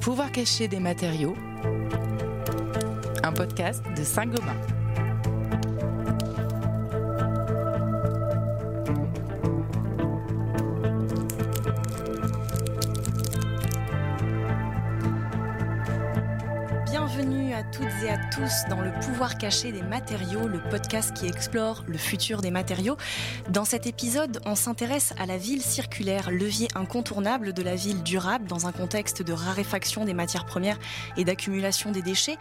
pouvoir cacher des matériaux, un podcast de Saint-Gobain. Dans le pouvoir caché des matériaux, le podcast qui explore le futur des matériaux. Dans cet épisode, on s'intéresse à la ville circulaire, levier incontournable de la ville durable dans un contexte de raréfaction des matières premières et d'accumulation des déchets.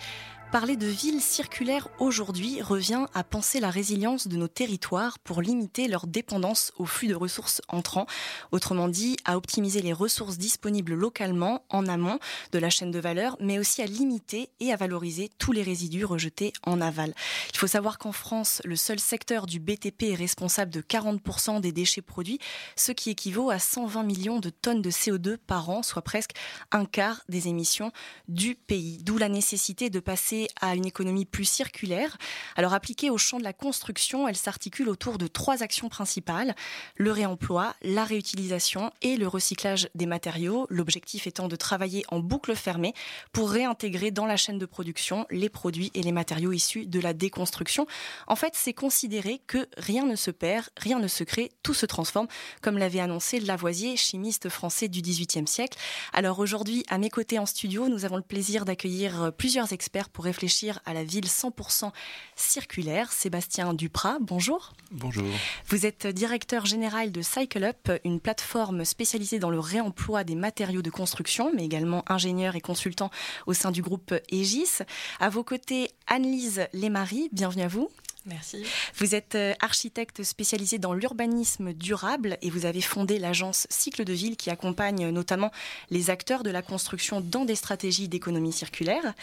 Parler de ville circulaire aujourd'hui revient à penser la résilience de nos territoires pour limiter leur dépendance aux flux de ressources entrants, autrement dit à optimiser les ressources disponibles localement en amont de la chaîne de valeur, mais aussi à limiter et à valoriser tous les résidus rejetés en aval. Il faut savoir qu'en France, le seul secteur du BTP est responsable de 40% des déchets produits, ce qui équivaut à 120 millions de tonnes de CO2 par an, soit presque un quart des émissions du pays. D'où la nécessité de passer à une économie plus circulaire. Alors appliquée au champ de la construction, elle s'articule autour de trois actions principales, le réemploi, la réutilisation et le recyclage des matériaux, l'objectif étant de travailler en boucle fermée pour réintégrer dans la chaîne de production les produits et les matériaux issus de la déconstruction. En fait, c'est considérer que rien ne se perd, rien ne se crée, tout se transforme, comme l'avait annoncé Lavoisier, chimiste français du XVIIIe siècle. Alors aujourd'hui, à mes côtés en studio, nous avons le plaisir d'accueillir plusieurs experts pour réfléchir à la ville 100% circulaire. Sébastien Duprat, bonjour. Bonjour. Vous êtes directeur général de Cycle Up, une plateforme spécialisée dans le réemploi des matériaux de construction, mais également ingénieur et consultant au sein du groupe Aegis. À vos côtés, Anne-Lise Lémarie, bienvenue à vous. Merci. Vous êtes euh, architecte spécialisé dans l'urbanisme durable et vous avez fondé l'agence Cycle de Ville qui accompagne notamment les acteurs de la construction dans des stratégies d'économie circulaire.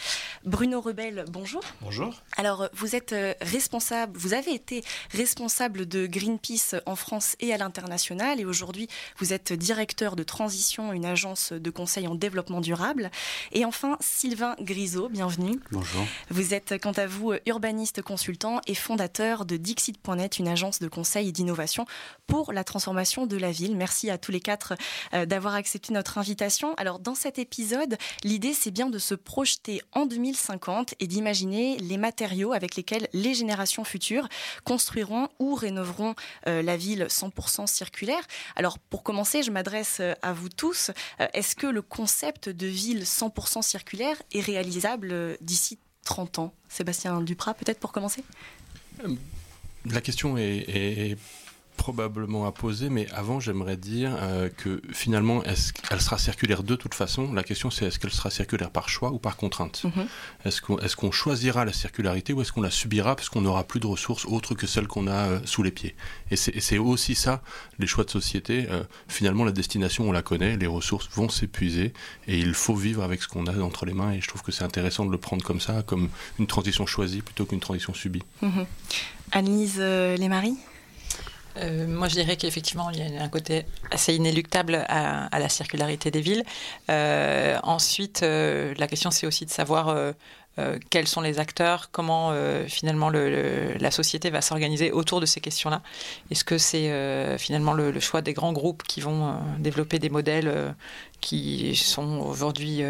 Bruno Rebel, bonjour. Bonjour. Alors, vous êtes euh, responsable, vous avez été responsable de Greenpeace en France et à l'international et aujourd'hui, vous êtes directeur de transition, une agence de conseil en développement durable. Et enfin, Sylvain Grisot, bienvenue. Bonjour. Vous êtes quant à vous urbaniste consultant et fondateur fondateur de Dixit.net, une agence de conseil et d'innovation pour la transformation de la ville. Merci à tous les quatre euh, d'avoir accepté notre invitation. Alors, dans cet épisode, l'idée, c'est bien de se projeter en 2050 et d'imaginer les matériaux avec lesquels les générations futures construiront ou rénoveront euh, la ville 100% circulaire. Alors, pour commencer, je m'adresse euh, à vous tous. Est-ce que le concept de ville 100% circulaire est réalisable d'ici 30 ans? Sébastien Duprat, peut-être pour commencer? La question est, probablement à poser, mais avant, j'aimerais dire euh, que finalement, est-ce qu'elle sera circulaire de toute façon? La question, c'est est-ce qu'elle sera circulaire par choix ou par contrainte? Mm-hmm. Est-ce qu'on est choisira la circularité ou est-ce qu'on la subira parce qu'on n'aura plus de ressources autres que celles qu'on a euh, sous les pieds? Et c'est aussi ça, les choix de société. Euh, finalement, la destination, on la connaît, les ressources vont s'épuiser et il faut vivre avec ce qu'on a entre les mains. Et je trouve que c'est intéressant de le prendre comme ça, comme une transition choisie plutôt qu'une transition subie. Annelise Lesmarie euh, moi, je dirais qu'effectivement, il y a un côté assez inéluctable à, la circularité des villes. Euh, ensuite, euh, la question, c'est aussi de savoir euh, quels sont les acteurs, comment euh, finalement le, la société va s'organiser autour de ces questions-là? Est-ce que c'est euh, finalement le, le, choix des grands groupes qui vont développer des modèles qui sont aujourd'hui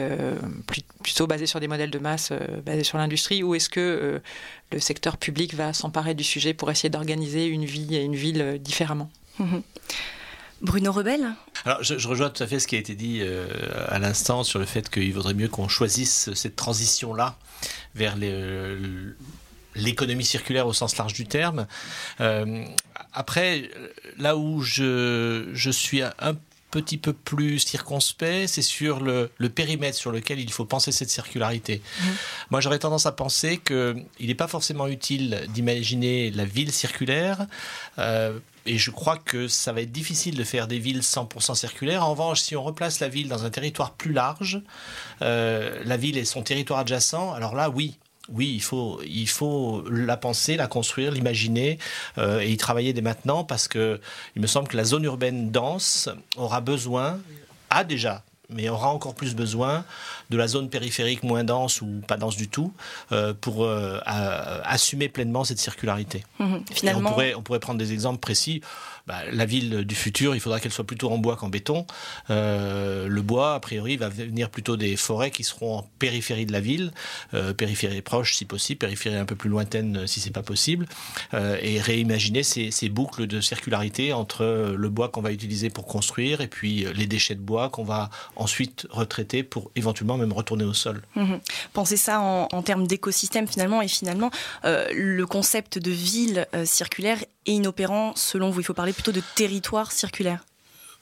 plutôt basés sur des modèles de masse, basés sur l'industrie, ou est-ce que le secteur public va s'emparer du sujet pour essayer d'organiser une vie et une ville différemment? Mmh. Bruno Rebel Alors, je, je, rejoins tout à fait ce qui a été dit euh, à l'instant sur le fait qu'il vaudrait mieux qu'on choisisse cette transition-là vers l'économie circulaire au sens large du terme. Euh, après, là où je, je suis un petit peu plus circonspect, c'est sur le, le, périmètre sur lequel il faut penser cette circularité. Mmh. Moi, j'aurais tendance à penser qu'il n'est pas forcément utile d'imaginer la ville circulaire. Euh, et je crois que ça va être difficile de faire des villes 100% circulaires. En revanche, si on replace la ville dans un territoire plus large, euh, la ville et son territoire adjacent, alors là, oui, oui, il faut, il faut la penser, la construire, l'imaginer euh, et y travailler dès maintenant parce que il me semble que la zone urbaine dense aura besoin, a déjà mais aura encore plus besoin de la zone périphérique moins dense ou pas dense du tout euh, pour euh, assumer pleinement cette circularité. Mmh finalement, on pourrait, on pourrait prendre des exemples précis. Bah, la ville du futur, il faudra qu'elle soit plutôt en bois qu'en béton. Euh, le bois, a priori, va venir plutôt des forêts qui seront en périphérie de la ville, euh, périphérie proche si possible, périphérie un peu plus lointaine si c'est pas possible, euh, et réimaginer ces, ces, boucles de circularité entre le bois qu'on va utiliser pour construire et puis les déchets de bois qu'on va ensuite retraiter pour éventuellement même retourner au sol. Mmh. Pensez ça en, en termes d'écosystème finalement, et finalement, le concept de ville circulaire est inopérant selon vous. Il faut parler plutôt de territoire circulaire.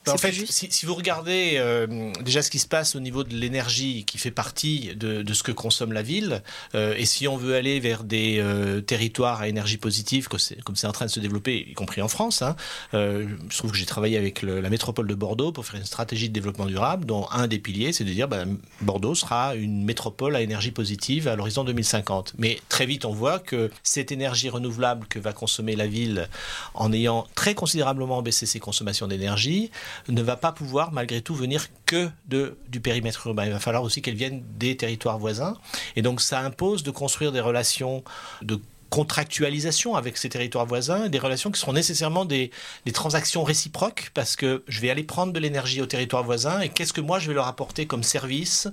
En fait, si, vous regardez euh, déjà ce qui se passe au niveau de l'énergie qui fait partie de, ce que consomme la ville, euh, et si on veut aller vers des euh, territoires à énergie positive, comme c'est en train de se développer, y compris en France, hein, je trouve que j'ai travaillé avec la métropole de Bordeaux pour faire une stratégie de développement durable, dont un des piliers, c'est de dire ben, Bordeaux sera une métropole à énergie positive à l'horizon 2050. Mais très vite, on voit que cette énergie renouvelable que va consommer la ville en ayant très considérablement baissé ses consommations d'énergie, ne va pas pouvoir malgré tout venir que de, du périmètre urbain. Il va falloir aussi qu'elle vienne des territoires voisins. Et donc ça impose de construire des relations de contractualisation avec ces territoires voisins, des relations qui seront nécessairement des, des, transactions réciproques, parce que je vais aller prendre de l'énergie au territoire voisin, et qu'est-ce que moi je vais leur apporter comme service,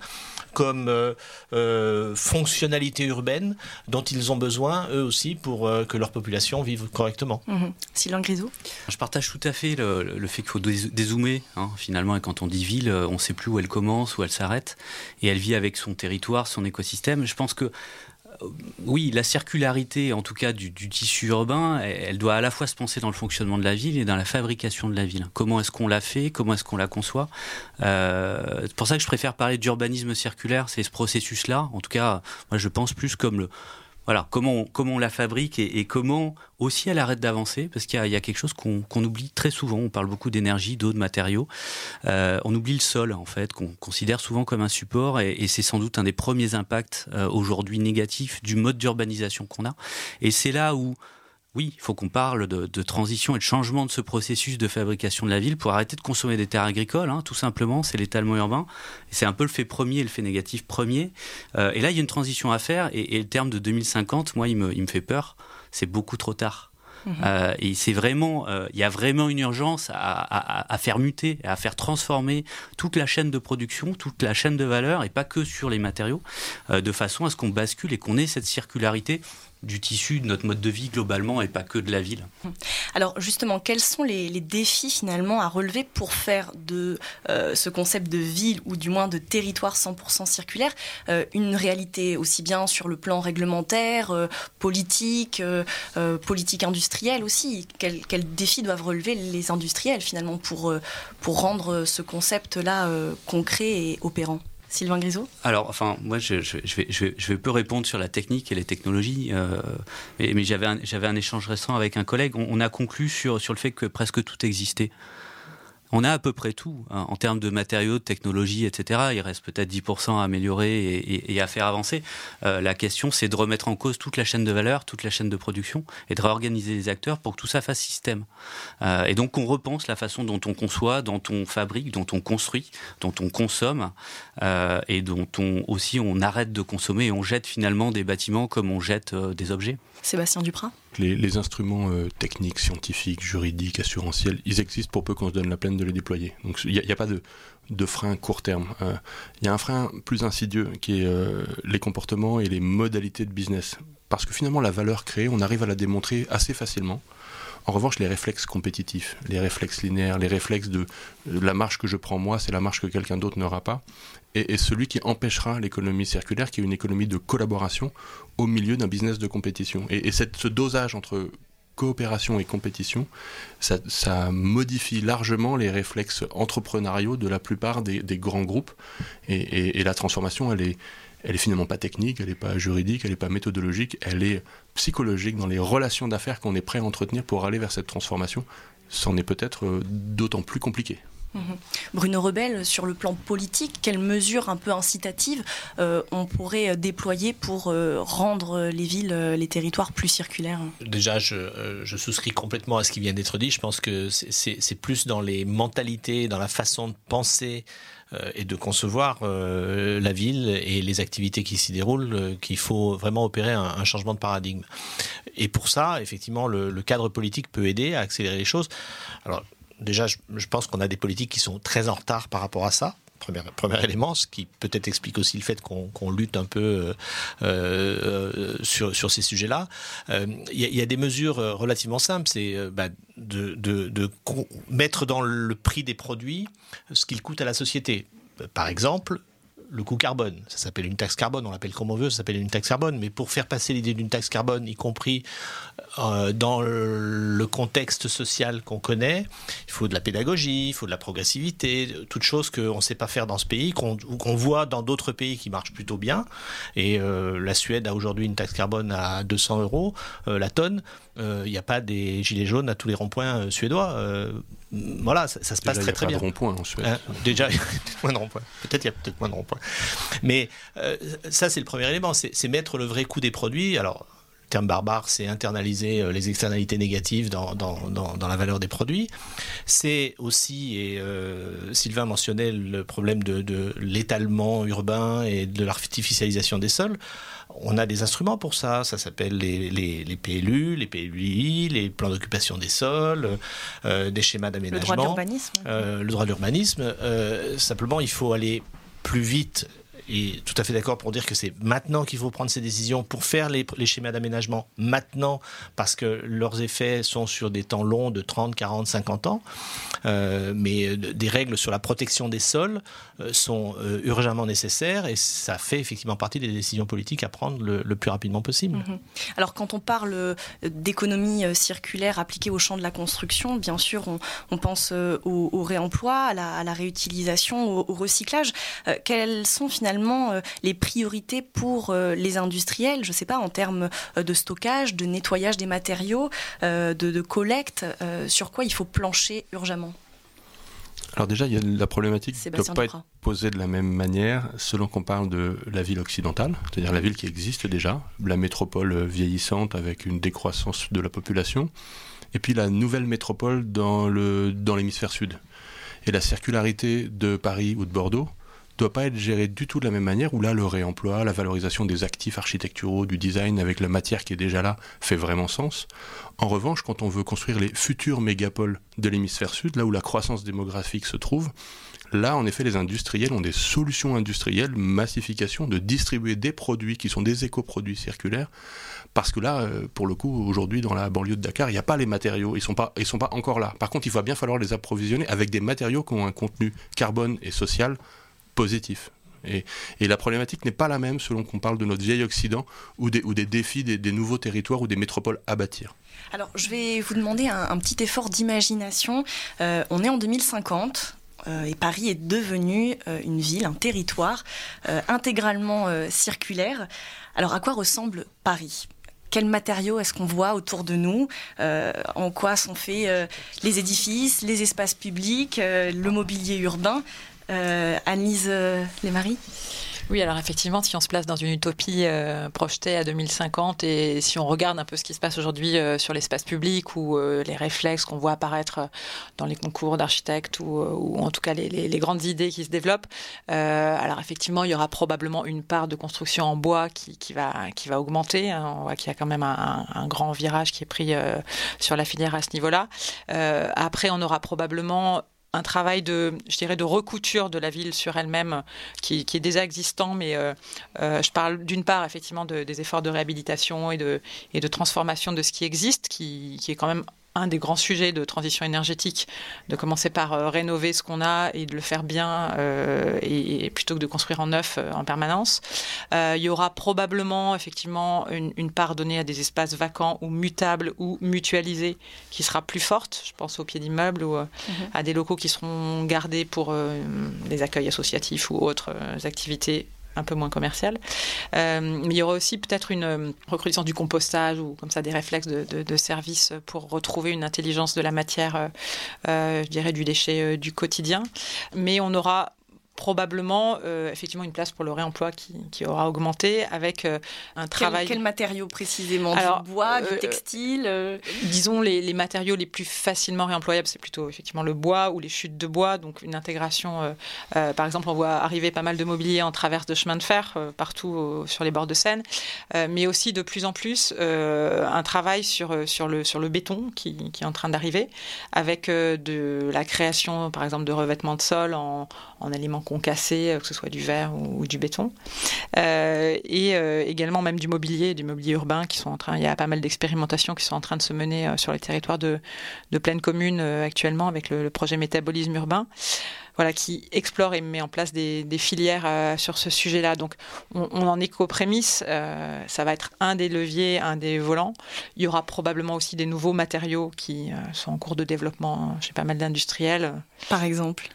comme euh, euh, fonctionnalité urbaine dont ils ont besoin, eux aussi, pour euh, que leur population vive correctement. Mmh. Sylvain Grisot Je partage tout à fait le, fait qu'il faut dézoomer, hein, finalement, et quand on dit ville, on ne sait plus où elle commence, où elle s'arrête, et elle vit avec son territoire, son écosystème. Je pense que oui, la circularité, en tout cas du, tissu urbain, elle, doit à la fois se penser dans le fonctionnement de la ville et dans la fabrication de la ville. Comment est-ce qu'on la fait? Comment est-ce qu'on la conçoit? Euh, C'est pour ça que je préfère parler d'urbanisme circulaire, c'est ce processus-là. En tout cas, moi, je pense plus comme le, voilà, comment on, comment on la fabrique et, comment aussi elle arrête d'avancer, parce qu'il y, a quelque chose qu'on oublie très souvent. On parle beaucoup d'énergie, d'eau, de matériaux. Euh, on oublie le sol, en fait, qu'on considère souvent comme un support, et, c'est sans doute un des premiers impacts euh, aujourd'hui négatifs du mode d'urbanisation qu'on a. Et c'est là où oui, il faut qu'on parle de, transition et de changement de ce processus de fabrication de la ville pour arrêter de consommer des terres agricoles, hein, tout simplement, c'est l'étalement urbain. C'est un peu le fait premier et le fait négatif premier. Euh, et là, il y a une transition à faire, et, le terme de 2050, moi, il me, il me fait peur, c'est beaucoup trop tard. Mhm. Euh, et c'est vraiment, euh, il y a vraiment une urgence à, à, faire muter, à faire transformer toute la chaîne de production, toute la chaîne de valeur, et pas que sur les matériaux, de façon à ce qu'on bascule et qu'on ait cette circularité du tissu de notre mode de vie globalement et pas que de la ville. Alors justement, quels sont les, défis finalement à relever pour faire de euh, ce concept de ville ou du moins de territoire 100% circulaire euh, une réalité aussi bien sur le plan réglementaire, euh, politique, politique industrielle aussi? Quels défis doivent relever les industriels finalement pour, pour rendre ce concept-là concret et opérant? Sylvain Grisot Alors, enfin, moi, je, vais, peu répondre sur la technique et les technologies, euh, mais, j'avais un, un, échange récent avec un collègue. On, on, a conclu sur, sur le fait que presque tout existait. On a à peu près tout hein, en termes de matériaux, de technologie, etc. Il reste peut-être 10% à améliorer et, à faire avancer. Euh, la question, c'est de remettre en cause toute la chaîne de valeur, toute la chaîne de production et de réorganiser les acteurs pour que tout ça fasse système. Euh, et donc, on repense la façon dont on conçoit, dont on fabrique, dont on construit, dont on consomme euh, et dont on aussi on arrête de consommer et on jette finalement des bâtiments comme on jette des objets. Sébastien Duprat les, instruments euh, techniques, scientifiques, juridiques, assurantiels, ils existent pour peu qu'on se donne la peine de les déployer. Donc il n'y a, pas de, frein court terme. Euh, il y a un frein plus insidieux qui est euh, les comportements et les modalités de business. Parce que finalement, la valeur créée, on arrive à la démontrer assez facilement. En revanche, les réflexes compétitifs, les réflexes linéaires, les réflexes de la marche que je prends moi, c'est la marche que quelqu'un d'autre n'aura pas, et, celui qui empêchera l'économie circulaire, qui est une économie de collaboration au milieu d'un business de compétition. Et, cette, ce dosage entre coopération et compétition, ça, modifie largement les réflexes entrepreneuriaux de la plupart des, grands groupes. Et, la transformation, elle est, elle est finalement pas technique, elle n'est pas juridique, elle n'est pas méthodologique, elle est psychologique dans les relations d'affaires qu'on est prêt à entretenir pour aller vers cette transformation. C'en est peut-être euh, d'autant plus compliqué. Mhm. Bruno Rebel, sur le plan politique, quelles mesures un peu incitatives euh, on pourrait déployer pour euh, rendre les villes, les territoires plus circulaires? Déjà, je, souscris complètement à ce qui vient d'être dit. Je pense que c'est plus dans les mentalités, dans la façon de penser et de concevoir la ville et les activités qui s'y déroulent qu'il faut vraiment opérer un, un, changement de paradigme. Et pour ça, effectivement, le, le cadre politique peut aider à accélérer les choses. Alors, déjà, je, pense qu'on a des politiques qui sont très en retard par rapport à ça. Premier, élément, ce qui peut-être explique aussi le fait qu'on lutte un peu euh, euh, sur, ces sujets-là. Euh, il y, a des mesures relativement simples, c'est bah, de, de, mettre dans le prix des produits ce qu'il coûte à la société. Par exemple, le coût carbone. Ça s'appelle une taxe carbone, on l'appelle comme on veut, ça s'appelle une taxe carbone. Mais pour faire passer l'idée d'une taxe carbone, y compris euh, dans le contexte social qu'on connaît, il faut de la pédagogie, il faut de la progressivité, toutes choses qu'on ne sait pas faire dans ce pays, qu'on voit dans d'autres pays qui marchent plutôt bien. Et euh, la Suède a aujourd'hui une taxe carbone à 200 euros euh, la tonne. Il n'y a pas des gilets jaunes à tous les ronds-points suédois voilà, ça, se passe très très bien. de rond-point en Suède. Hein, déjà, moins de ronds-points. Peut-être il y a peut-être moins de ronds-points. Mais ça, c'est le premier élément, c'est mettre le vrai coût des produits. Alors, terme barbare, c'est internaliser euh, les externalités négatives dans, dans, dans, la valeur des produits. C'est aussi, et euh, Sylvain mentionnait le problème de, de l'étalement urbain et de l'artificialisation des sols on a des instruments pour ça. Ça s'appelle les, les, PLU, les PLUI, les plans d'occupation des sols, euh, des schémas d'aménagement. Le droit de l'urbanisme. Euh, le droit de l'urbanisme. Euh, simplement, il faut aller plus vite et tout à fait d'accord pour dire que c'est maintenant qu'il faut prendre ces décisions pour faire les, schémas d'aménagement maintenant parce que leurs effets sont sur des temps longs de 30, 40, 50 ans. Euh, mais des règles sur la protection des sols euh, sont euh, urgemment nécessaires et ça fait effectivement partie des décisions politiques à prendre le, plus rapidement possible. Mhm. Alors quand on parle d'économie circulaire appliquée au champ de la construction, bien sûr on, pense au, réemploi, à la, réutilisation, au, au recyclage. quelles sont finalement euh, les priorités pour euh, les industriels, je ne sais pas, en termes euh, de stockage, de nettoyage des matériaux, de, collecte, sur quoi il faut plancher urgemment alors déjà, il y a la problématique ne doit pas être posée de la même manière selon qu'on parle de la ville occidentale, c'est-à-dire la ville qui existe déjà, la métropole vieillissante avec une décroissance de la population, et puis la nouvelle métropole dans l'hémisphère dans sud. Et la circularité de Paris ou de Bordeaux doit pas être géré du tout de la même manière, où là, le réemploi, la valorisation des actifs architecturaux, du design avec la matière qui est déjà là, fait vraiment sens. En revanche, quand on veut construire les futures mégapoles de l'hémisphère sud, là où la croissance démographique se trouve, Là, en effet, les industriels ont des solutions industrielles, massification, de distribuer des produits qui sont des éco-produits circulaires. Parce que là, euh, pour le coup, aujourd'hui, dans la banlieue de Dakar, il n'y a pas les matériaux, ils ne sont, pas, sont pas encore là. Par contre, il va bien falloir les approvisionner avec des matériaux qui ont un contenu carbone et social positif. Et, la problématique n'est pas la même selon qu'on parle de notre vieil Occident ou des, défis des, nouveaux territoires ou des métropoles à bâtir. Alors, je vais vous demander un, petit effort d'imagination. Euh, on est en 2050. Euh, et Paris est devenu euh, une ville, un territoire intégralement circulaire. Alors à quoi ressemble Paris? Quels matériaux est-ce qu'on voit autour de nous? En quoi sont faits les édifices, les espaces publics, le mobilier urbain? Euh, Anne-Lise euh, Lesmarie oui, alors effectivement, si on se place dans une utopie euh, projetée à 2050 et si on regarde un peu ce qui se passe aujourd'hui sur l'espace public ou les réflexes qu'on voit apparaître dans les concours d'architectes ou, en tout cas les, grandes idées qui se développent, alors effectivement, il y aura probablement une part de construction en bois qui, va, qui va augmenter. Hein. On voit qu'il y a quand même un, grand virage qui est pris sur la filière à ce niveau-là. après, on aura probablement un travail de, je dirais, de recouture de la ville sur elle-même qui, est déjà existant, mais euh, euh, je parle d'une part effectivement des efforts de réhabilitation et de, et de transformation de ce qui existe, qui, qui est quand même un des grands sujets de transition énergétique, de commencer par euh, rénover ce qu'on a et de le faire bien, euh, et, plutôt que de construire en neuf euh, en permanence. il y aura probablement effectivement une, part donnée à des espaces vacants ou mutables ou mutualisés qui sera plus forte. Je pense aux pieds d'immeubles ou mhm. à des locaux qui seront gardés pour des accueils associatifs ou autres activités un peu moins commercial. mais il y aura aussi peut-être une recrudescence du compostage ou comme ça des réflexes de, de, service pour retrouver une intelligence de la matière, je dirais du déchet du quotidien. Mais on aura probablement euh, effectivement une place pour le réemploi qui, qui aura augmenté avec euh, un travail. Quel, matériau précisément? Du bois, du euh, textile Disons les, les, matériaux les plus facilement réemployables, c'est plutôt effectivement le bois ou les chutes de bois, donc une intégration. par exemple, on voit arriver pas mal de mobilier en traverse de chemin de fer partout sur les bords de Seine, mais aussi de plus en plus un travail sur, sur, le, sur le béton qui, qui est en train d'arriver, avec de la création par exemple de revêtements de sol en, en aliments concassés, euh, que ce soit du verre ou, du béton. Euh, et euh, également même du mobilier, du mobilier urbain qui sont en train, il y a pas mal d'expérimentations qui sont en train de se mener sur les territoires de, de pleine commune actuellement avec le, projet métabolisme urbain. Voilà, qui explore et met en place des, filières sur ce sujet-là. Donc, on, on, en est qu'aux prémices. ça va être un des leviers, un des volants. Il y aura probablement aussi des nouveaux matériaux qui sont en cours de développement chez pas mal d'industriels. Par exemple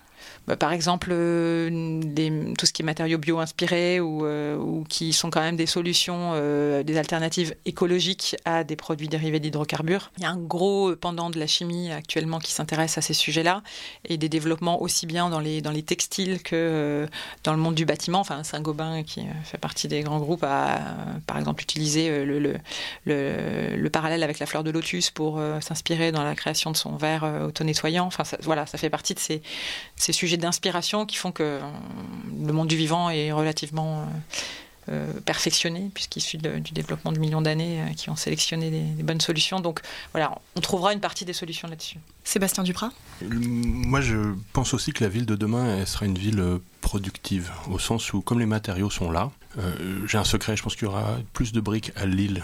bah, par exemple, euh, tout ce qui est matériaux bio-inspirés ou, euh, ou, qui sont quand même des solutions, euh, des alternatives écologiques à des produits dérivés d'hydrocarbures. Il y a un gros pendant de la chimie actuellement qui s'intéresse à ces sujets-là et des développements aussi bien dans les, dans les textiles que dans le monde du bâtiment. Enfin, Saint-Gobain, qui fait partie des grands groupes, a par exemple utilisé le, le, le, parallèle avec la fleur de lotus pour s'inspirer dans la création de son verre auto-nettoyant. Enfin, voilà, ça fait partie de ces, ces sujets d'inspiration qui font que euh, le monde du vivant est relativement euh, euh, perfectionné, puisqu'issu du développement de millions d'années qui ont sélectionné des, bonnes solutions. Donc voilà, on trouvera une partie des solutions là-dessus. Sébastien Duprat Moi, je pense aussi que la ville de demain elle sera une ville productive, au sens où, comme les matériaux sont là, j'ai un secret, je pense qu'il y aura plus de briques à Lille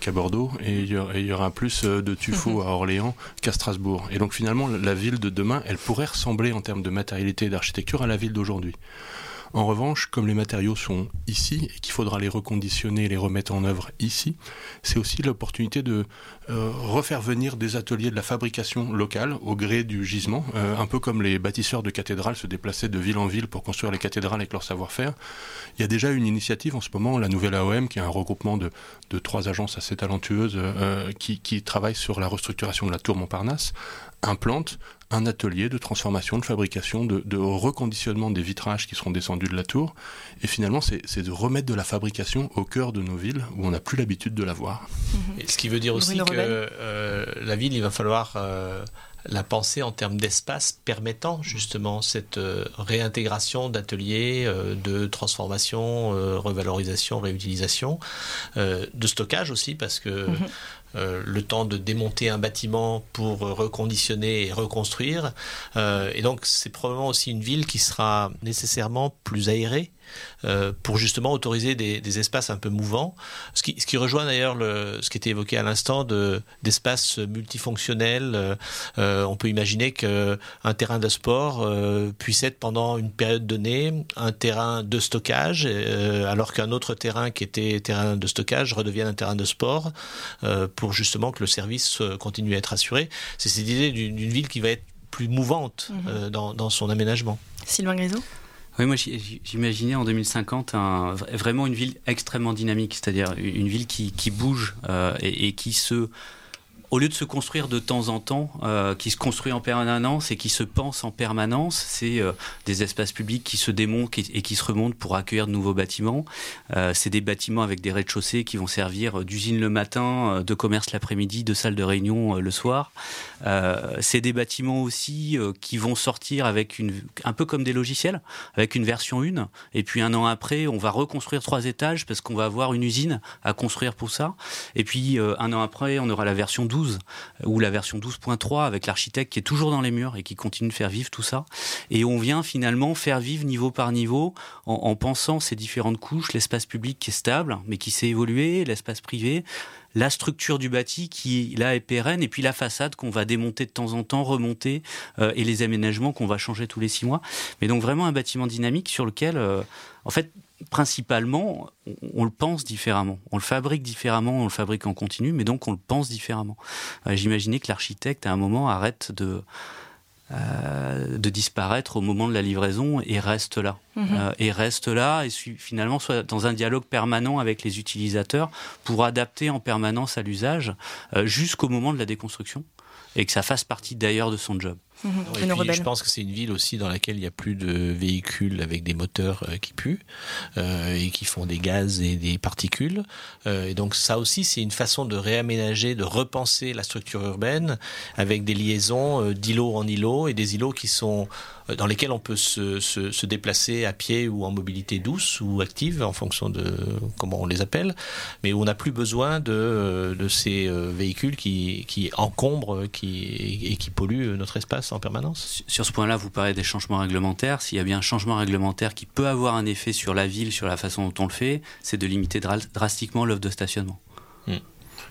qu'à Bordeaux, et il, y aura, plus de tuffeau à Orléans qu'à Strasbourg. Et donc finalement, la ville de demain, elle pourrait ressembler en termes de matérialité et d'architecture à la ville d'aujourd'hui. En revanche, comme les matériaux sont ici et qu'il faudra les reconditionner et les remettre en œuvre ici, c'est aussi l'opportunité de euh, refaire venir des ateliers de la fabrication locale au gré du gisement, euh, un peu comme les bâtisseurs de cathédrales se déplaçaient de ville en ville pour construire les cathédrales avec leur savoir-faire. Il y a déjà une initiative en ce moment, la nouvelle AOM, qui est un regroupement de, trois agences assez talentueuses euh, qui, qui travaillent sur la restructuration de la tour Montparnasse, implante un atelier de transformation, de fabrication, de, reconditionnement des vitrages qui seront descendus de la tour. Et finalement, c'est de remettre de la fabrication au cœur de nos villes où on n'a plus l'habitude de la voir. ce qui veut dire aussi que euh, la ville, il va falloir euh, la penser en termes d'espace permettant justement cette euh, réintégration d'ateliers, de transformation, revalorisation, réutilisation, de stockage aussi, parce que mhm. Euh, le temps de démonter un bâtiment pour reconditionner et reconstruire. Euh, et donc c'est probablement aussi une ville qui sera nécessairement plus aérée euh, pour justement autoriser des, espaces un peu mouvants. Ce qui, ce qui rejoint d'ailleurs ce qui était évoqué à l'instant d'espaces multifonctionnels. On peut imaginer qu'un terrain de sport puisse être pendant une période donnée un terrain de stockage, alors qu'un autre terrain qui était terrain de stockage redevienne un terrain de sport pour justement que le service continue à être assuré. C'est cette idée d'une ville qui va être plus mouvante mhm. dans, dans son aménagement. Sylvain Grisot? Oui, moi j'imaginais en 2050 un, vraiment une ville extrêmement dynamique, c'est-à-dire une ville qui, qui bouge euh, et, et, qui se au lieu de se construire de temps en temps, euh, qui se construit en permanence et qui se pense en permanence, c'est euh, des espaces publics qui se démontent et qui se remontent pour accueillir de nouveaux bâtiments. Euh, c'est des bâtiments avec des rez-de-chaussée qui vont servir d'usine le matin, de commerce l'après-midi, de salle de réunion le soir. c'est des bâtiments aussi qui vont sortir avec une, un peu comme des logiciels, avec une version 1, et puis un an après, on va reconstruire trois étages parce qu'on va avoir une usine à construire pour ça. Et puis un an après, on aura la version 12 ou la version 12.3 avec l'architecte qui est toujours dans les murs et qui continue de faire vivre tout ça. Et on vient finalement faire vivre niveau par niveau en, pensant ces différentes couches, l'espace public qui est stable mais qui s'est évolué, l'espace privé, la structure du bâti qui là est pérenne et puis la façade qu'on va démonter de temps en temps, remonter euh, et les aménagements qu'on va changer tous les six mois. Mais donc vraiment un bâtiment dynamique sur lequel, euh, en fait, principalement, on, le pense différemment. On le fabrique différemment, on le fabrique en continu, mais donc on le pense différemment. Euh, j'imaginais que l'architecte, à un moment, arrête de de disparaître au moment de la livraison et reste là. Mhm. et reste là et finalement soit dans un dialogue permanent avec les utilisateurs pour adapter en permanence à l'usage jusqu'au moment de la déconstruction et que ça fasse partie d'ailleurs de son job. Mhm. je pense que c'est une ville aussi dans laquelle il n'y a plus de véhicules avec des moteurs euh, qui puent euh, et qui font des gaz et des particules. Euh, et donc ça aussi, c'est une façon de réaménager, de repenser la structure urbaine avec des liaisons d'îlots en îlots et des îlots qui sont dans lesquels on peut se, se, se, déplacer à pied ou en mobilité douce ou active en fonction de comment on les appelle, mais où on n'a plus besoin de, de ces véhicules qui, qui encombrent qui, et qui polluent notre espace en permanence? Sur ce point-là, vous parlez des changements réglementaires. S'il y a bien un changement réglementaire qui peut avoir un effet sur la ville, sur la façon dont on le fait, c'est de limiter drastiquement l'offre de stationnement. Hmm.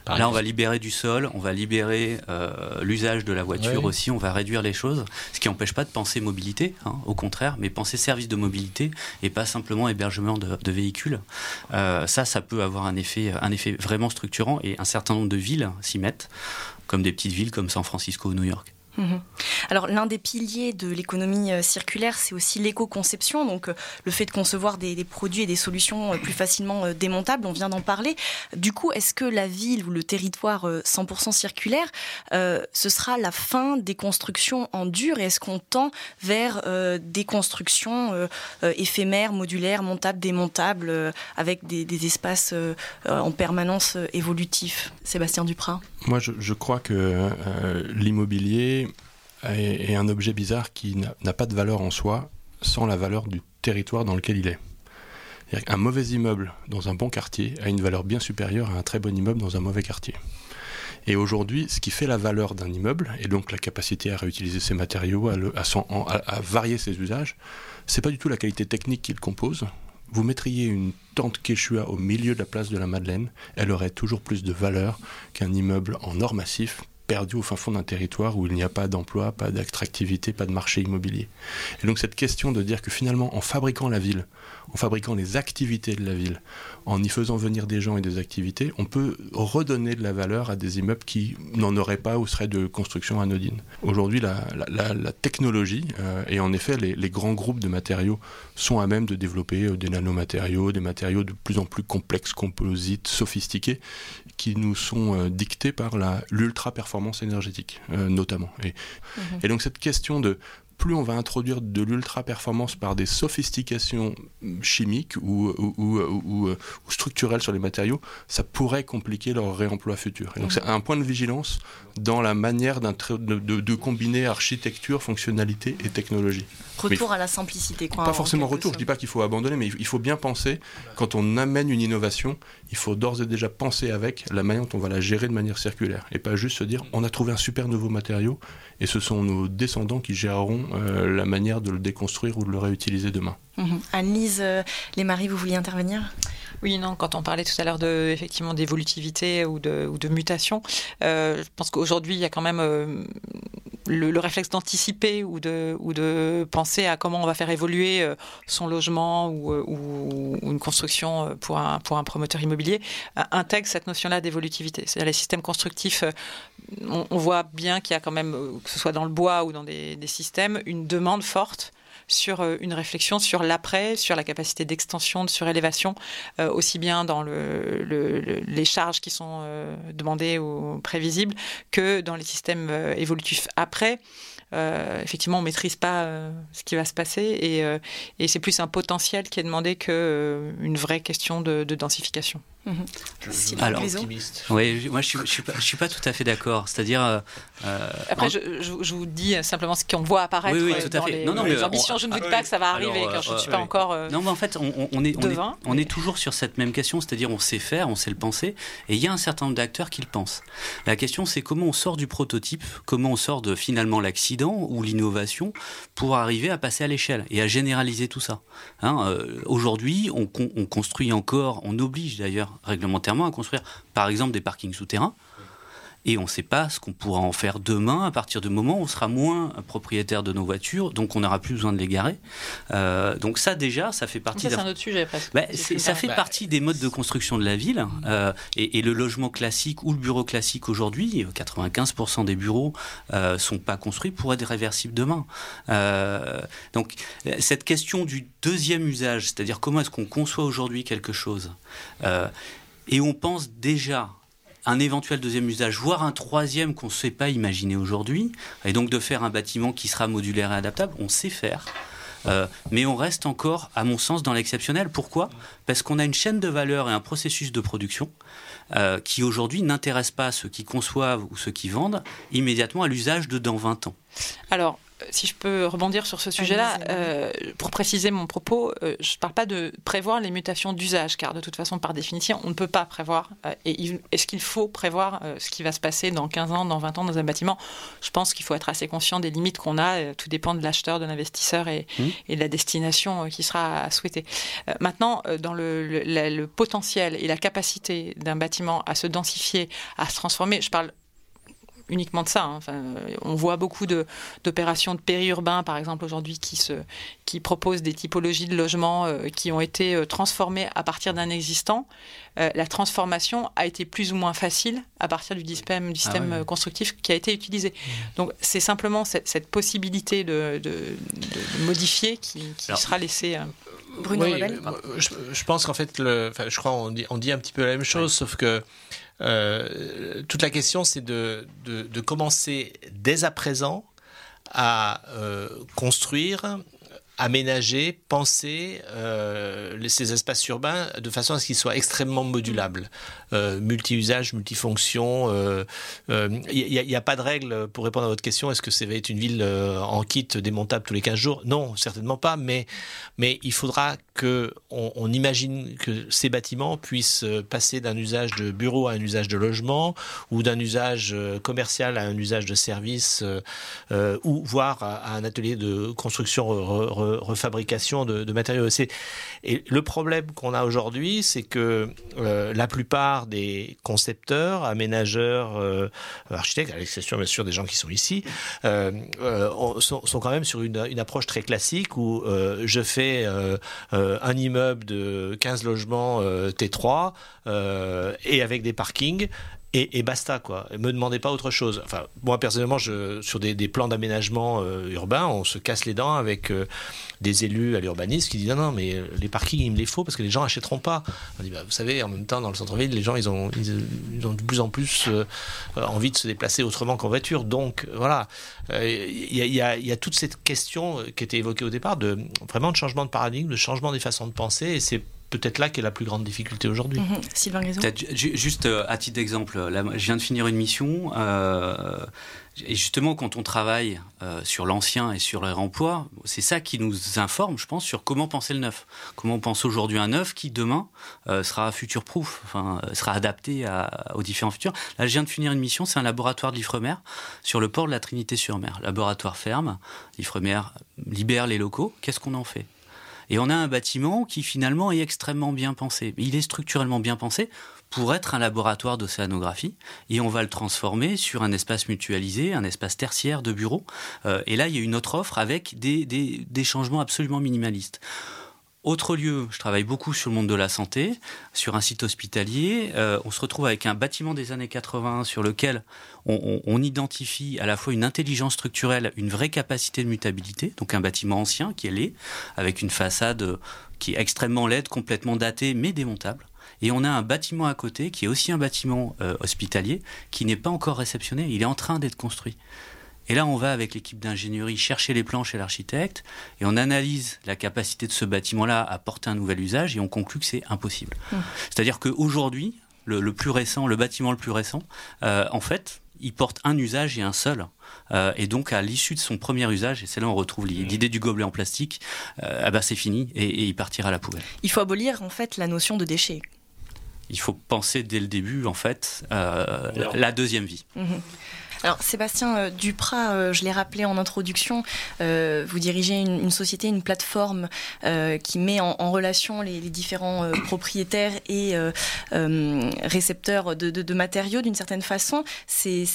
Là, on va libérer du sol, on va libérer euh, l'usage de la voiture aussi, on va réduire les choses, ce qui n'empêche pas de penser mobilité, hein, au contraire, mais penser service de mobilité et pas simplement hébergement de, véhicules. Euh, ça, ça peut avoir un effet, un effet vraiment structurant et un certain nombre de villes s'y mettent, comme des petites villes comme San Francisco ou New York. Mhm. Alors l'un des piliers de l'économie euh, circulaire, c'est aussi l'éco-conception, donc euh, le fait de concevoir des, produits et des solutions euh, plus facilement démontables, on vient d'en parler. Du coup, est-ce que la ville ou le territoire 100% circulaire, ce sera la fin des constructions en dur et est-ce qu'on tend vers des constructions éphémères, modulaires, montables, démontables, avec des, espaces en permanence évolutifs? Sébastien Duprat Moi, je crois que l'immobilier est, un objet bizarre qui n'a pas de valeur en soi sans la valeur du territoire dans lequel il est. Un mauvais immeuble dans un bon quartier a une valeur bien supérieure à un très bon immeuble dans un mauvais quartier. Et aujourd'hui, ce qui fait la valeur d'un immeuble, et donc la capacité à réutiliser ses matériaux, à, varier ses usages, c'est pas du tout la qualité technique qu'il compose. Vous mettriez une tente Quechua au milieu de la place de la Madeleine, elle aurait toujours plus de valeur qu'un immeuble en or massif perdu au fin fond d'un territoire où il n'y a pas d'emploi, pas d'attractivité, pas de marché immobilier. Et donc cette question de dire que finalement, en fabriquant la ville, en fabriquant les activités de la ville, en y faisant venir des gens et des activités, on peut redonner de la valeur à des immeubles qui n'en auraient pas ou seraient de construction anodine. Aujourd'hui, la, technologie, euh, et en effet les, grands groupes de matériaux sont à même de développer euh, des nanomatériaux, des matériaux de plus en plus complexes, composites, sophistiqués, qui nous sont euh, dictés par l'ultra-performance énergétique, notamment. Et, mhm. et donc cette question de plus on va introduire de l'ultra-performance par des sophistications chimiques ou, ou, structurelles sur les matériaux, ça pourrait compliquer leur réemploi futur. Et donc c'est un point de vigilance dans la manière de, de, combiner architecture, fonctionnalité et technologie. Retour à la simplicité. Quoi, pas forcément retour, je ne dis pas qu'il faut abandonner, mais il faut bien penser, quand on amène une innovation, il faut d'ores et déjà penser avec la manière dont on va la gérer de manière circulaire. Et pas juste se dire, on a trouvé un super nouveau matériau, et ce sont nos descendants qui géreront euh, la manière de le déconstruire ou de le réutiliser demain. Mhm. Anne-Lise euh, Les Maris, vous vouliez intervenir? Oui, non, quand on parlait tout à l'heure de, effectivement, d'évolutivité ou de, ou de mutation, euh, je pense qu'aujourd'hui, il y a quand même le, réflexe d'anticiper ou de, penser à comment on va faire évoluer son logement ou, ou, une construction pour un, pour un promoteur immobilier, intègre cette notion-là d'évolutivité. Les systèmes constructifs, on, voit bien qu'il y a quand même, que ce soit dans le bois ou dans des systèmes, une demande forte sur euh, une réflexion sur l'après, sur la capacité d'extension, de surélévation, euh, aussi bien dans le, les charges qui sont euh, demandées ou prévisibles que dans les systèmes évolutifs après. Euh, effectivement, on maîtrise pas euh, ce qui va se passer et, euh, et c'est plus un potentiel qui est demandé qu'une vraie question de, densification. Mhm. Alors, oui, moi je suis, suis, pas, je suis pas tout à fait d'accord. C'est-à-dire. Après, je, je, vous dis simplement ce qu'on voit apparaître oui, oui, tout à fait. les, non, non, les ambitions. je ne doute pas que ça va arriver quand je ne suis pas encore. non, mais en fait, on, on est, on, est, on est toujours sur cette même question, c'est-à-dire on sait faire, on sait le penser, et il y a un certain nombre d'acteurs qui le pensent. La question, c'est comment on sort du prototype, comment on sort de finalement l'accident ou l'innovation pour arriver à passer à l'échelle et à généraliser tout ça. Hein, euh, aujourd'hui, on, construit encore, on oblige d'ailleurs réglementairement à construire par exemple des parkings souterrains. Et on ne sait pas ce qu'on pourra en faire demain à partir du moment où on sera moins propriétaire de nos voitures, donc on n'aura plus besoin de les garer. Euh, donc ça déjà, ça fait partie. Ça, c'est un autre sujet presque. Bah, ça fait partie des modes de construction de la ville euh, et, le logement classique ou le bureau classique aujourd'hui, 95% des bureaux euh, sont pas construits pour être réversibles demain. Euh, donc cette question du deuxième usage, c'est-à-dire comment est-ce qu'on conçoit aujourd'hui quelque chose, et on pense déjà un éventuel deuxième usage, voire un troisième qu'on ne sait pas imaginer aujourd'hui, et donc de faire un bâtiment qui sera modulaire et adaptable, on sait faire. Euh, mais on reste encore, à mon sens, dans l'exceptionnel. Pourquoi? Parce qu'on a une chaîne de valeur et un processus de production euh, qui aujourd'hui n'intéresse pas ceux qui conçoivent ou ceux qui vendent immédiatement à l'usage de dans 20 ans. Alors, si je peux rebondir sur ce sujet-là, euh, pour préciser mon propos, euh, je ne parle pas de prévoir les mutations d'usage, car de toute façon, par définition, on ne peut pas prévoir. Euh, et est-ce qu'il faut prévoir ce qui va se passer dans 15 ans, dans 20 ans dans un bâtiment? Je pense qu'il faut être assez conscient des limites qu'on a. tout dépend de l'acheteur, de l'investisseur et, mmh. et, de la destination qui sera souhaitée. maintenant, dans le, le potentiel et la capacité d'un bâtiment à se densifier, à se transformer, je parle uniquement de ça. Hein. Enfin, on voit beaucoup d'opérations de, périurbains, par exemple, aujourd'hui, qui, se, qui proposent des typologies de logements euh, qui ont été euh, transformés à partir d'un existant. Euh, la transformation a été plus ou moins facile à partir du système, du système ah constructif qui a été utilisé. Mmh. Donc, c'est simplement cette, possibilité de, modifier qui, sera laissée. Bruno oui, je, pense qu'en fait, le, je crois on dit, on dit un petit peu la même chose, sauf que euh, toute la question, c'est de, de, commencer dès à présent à euh, construire aménager, penser euh, ces espaces urbains de façon à ce qu'ils soient extrêmement modulables, euh, multi-usages, multifonctions. Il euh, n'y a, pas de règle pour répondre à votre question. Est-ce que ça va être une ville en kit démontable tous les 15 jours? Non, certainement pas. Mais, mais il faudra que on, imagine que ces bâtiments puissent passer d'un usage de bureau à un usage de logement ou d'un usage commercial à un usage de service ou voire à, un atelier de construction refabrication de, matériaux. Et le problème qu'on a aujourd'hui, c'est que euh, la plupart des concepteurs, aménageurs, euh, architectes, à l'exception bien sûr des gens qui sont ici, euh, sont, quand même sur une approche très classique où je fais un immeuble de 15 logements T3 et avec des parkings et, basta quoi. Me demandez pas autre chose. Enfin, moi personnellement, je, sur des, plans d'aménagement euh, urbain, on se casse les dents avec euh, des élus à l'urbanisme qui disent non non mais euh, les parkings il me les faut parce que les gens achèteront pas. On dit bah, vous savez en même temps dans le centre-ville les gens ils ont ils, ont de plus en plus envie de se déplacer autrement qu'en voiture. Donc voilà, il y, y, a, toute cette question qui était évoquée au départ de vraiment de changement de paradigme, de changement des façons de penser et c'est peut-être là qu'est la plus grande difficulté aujourd'hui. Mhm. Sylvain Grisou Juste euh, à titre d'exemple, je viens de finir une mission. Euh, et justement, quand on travaille euh, sur l'ancien et sur le réemploi, c'est ça qui nous informe, je pense, sur comment penser le neuf. Comment on pense aujourd'hui un neuf qui, demain, sera future-proof, enfin, sera adapté aux différents futurs. Là, je viens de finir une mission, c'est un laboratoire de l'Ifremer sur le port de la Trinité-sur-Mer. Laboratoire ferme, l'Ifremer libère les locaux. Qu'est-ce qu'on en fait? Et on a un bâtiment qui finalement est extrêmement bien pensé. Il est structurellement bien pensé pour être un laboratoire d'océanographie et on va le transformer sur un espace mutualisé, un espace tertiaire de bureaux. Euh, et là, il y a une autre offre avec des, des, des changements absolument minimalistes. Autre lieu, je travaille beaucoup sur le monde de la santé, sur un site hospitalier. Euh, on se retrouve avec un bâtiment des années 80 sur lequel on, identifie à la fois une intelligence structurelle, une vraie capacité de mutabilité, donc un bâtiment ancien qui est laid, avec une façade qui est extrêmement laide, complètement datée, mais démontable. Et on a un bâtiment à côté qui est aussi un bâtiment euh, hospitalier qui n'est pas encore réceptionné, il est en train d'être construit. Et là, on va avec l'équipe d'ingénierie chercher les plans chez l'architecte et on analyse la capacité de ce bâtiment-là à porter un nouvel usage et on conclut que c'est impossible. Mmh. C'est-à-dire qu'aujourd'hui, le, le, plus récent, le bâtiment le plus récent, euh, en fait, il porte un usage et un seul. Euh, et donc, à l'issue de son premier usage, et c'est là où on retrouve mmh. l'idée du gobelet en plastique, euh, ah bah, c'est fini et, et, il partira à la poubelle. Il faut abolir en fait la notion de déchet. Il faut penser dès le début, en fait, euh, la deuxième vie. Mmh. Alors Sébastien Duprat, je l'ai rappelé en introduction, vous dirigez une, société, une plateforme qui met en, relation les, différents propriétaires et récepteurs de, matériaux d'une certaine façon. C'est,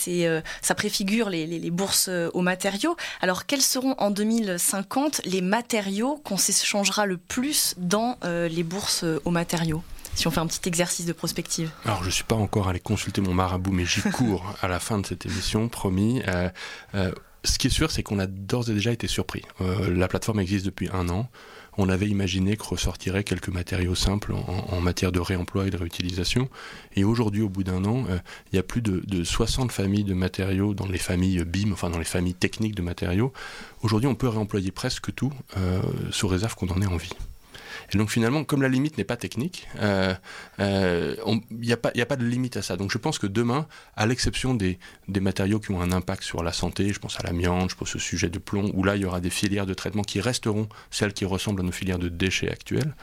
ça préfigure les, les bourses aux matériaux. Alors quels seront en 2050 les matériaux qu'on s'échangera le plus dans les bourses aux matériaux? Si on fait un petit exercice de prospective Alors, je ne suis pas encore allé consulter mon marabout, mais j'y cours à la fin de cette émission, promis. Euh, euh, ce qui est sûr, c'est qu'on a d'ores et déjà été surpris. Euh, la plateforme existe depuis un an. On avait imaginé que ressortiraient quelques matériaux simples en, matière de réemploi et de réutilisation. Et aujourd'hui, au bout d'un an, il y a plus de, de, 60 familles de matériaux dans les familles BIM, enfin dans les familles techniques de matériaux. Aujourd'hui, on peut réemployer presque tout, sous réserve qu'on en ait envie. Et donc finalement, comme la limite n'est pas technique, il euh, n'y euh, a, pas, a pas de limite à ça. Donc je pense que demain, à l'exception des, matériaux qui ont un impact sur la santé, je pense à l'amiante, je pense au sujet de plomb, où là il y aura des filières de traitement qui resteront celles qui ressemblent à nos filières de déchets actuelles,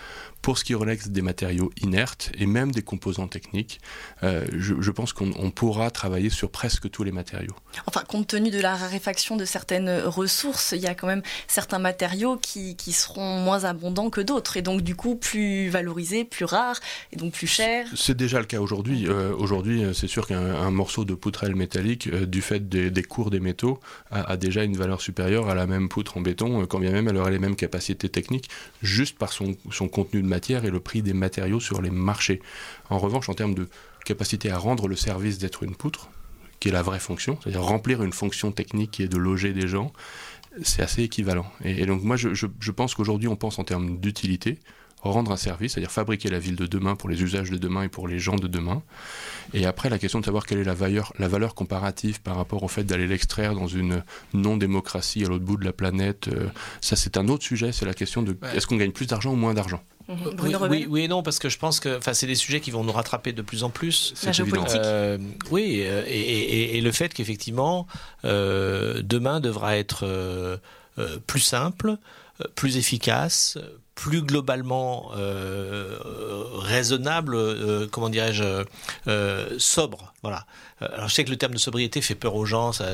pour ce qui relève des matériaux inertes et même des composants techniques, euh, je, pense qu'on pourra travailler sur presque tous les matériaux. Enfin, compte tenu de la raréfaction de certaines ressources, il y a quand même certains matériaux qui, seront moins abondants que d'autres du coup plus valorisés, plus rares et donc plus chers. C'est déjà le cas aujourd'hui. Euh, aujourd'hui, euh, c'est sûr qu'un morceau de poutrelle métallique, du fait des, cours des métaux, a, déjà une valeur supérieure à la même poutre en béton, quand bien même elle aurait les mêmes capacités techniques, juste par son contenu de matière et le prix des matériaux sur les marchés. En revanche, en termes de capacité à rendre le service d'être une poutre, qui est la vraie fonction, c'est-à-dire remplir une fonction technique qui est de loger des gens, c'est assez équivalent. Et, donc moi, je, je pense qu'aujourd'hui, on pense en termes d'utilité, rendre un service, c'est-à-dire fabriquer la ville de demain pour les usages de demain et pour les gens de demain. Et après, la question de savoir quelle est la valeur, la valeur comparative par rapport au fait d'aller l'extraire dans une non-démocratie à l'autre bout de la planète, euh, ça c'est un autre sujet, c'est la question de est-ce qu'on gagne plus d'argent ou moins d'argent? Oui, oui, et non, parce que je pense que c'est des sujets qui vont nous rattraper de plus en plus. La géopolitique. Euh, oui, euh, et, et, le fait qu'effectivement, euh, demain devra être euh, plus simple, plus efficace, plus globalement euh, raisonnable, euh, comment dirais-je, euh, sobre. Voilà. Alors je sais que le terme de sobriété fait peur aux gens. Ça,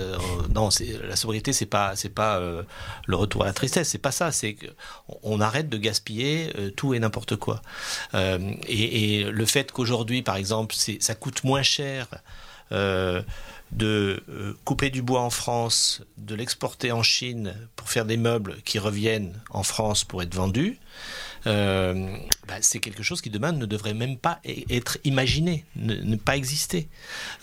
non, la sobriété, c'est pas, c'est pas le retour à la tristesse. C'est pas ça. C'est qu'on on arrête de gaspiller tout et n'importe quoi. Et, et, le fait qu'aujourd'hui, par exemple, ça coûte moins cher de euh, couper du bois en France, de l'exporter en Chine pour faire des meubles qui reviennent en France pour être vendus, euh, bah, c'est quelque chose qui demain ne devrait même pas être imaginé, ne, pas exister.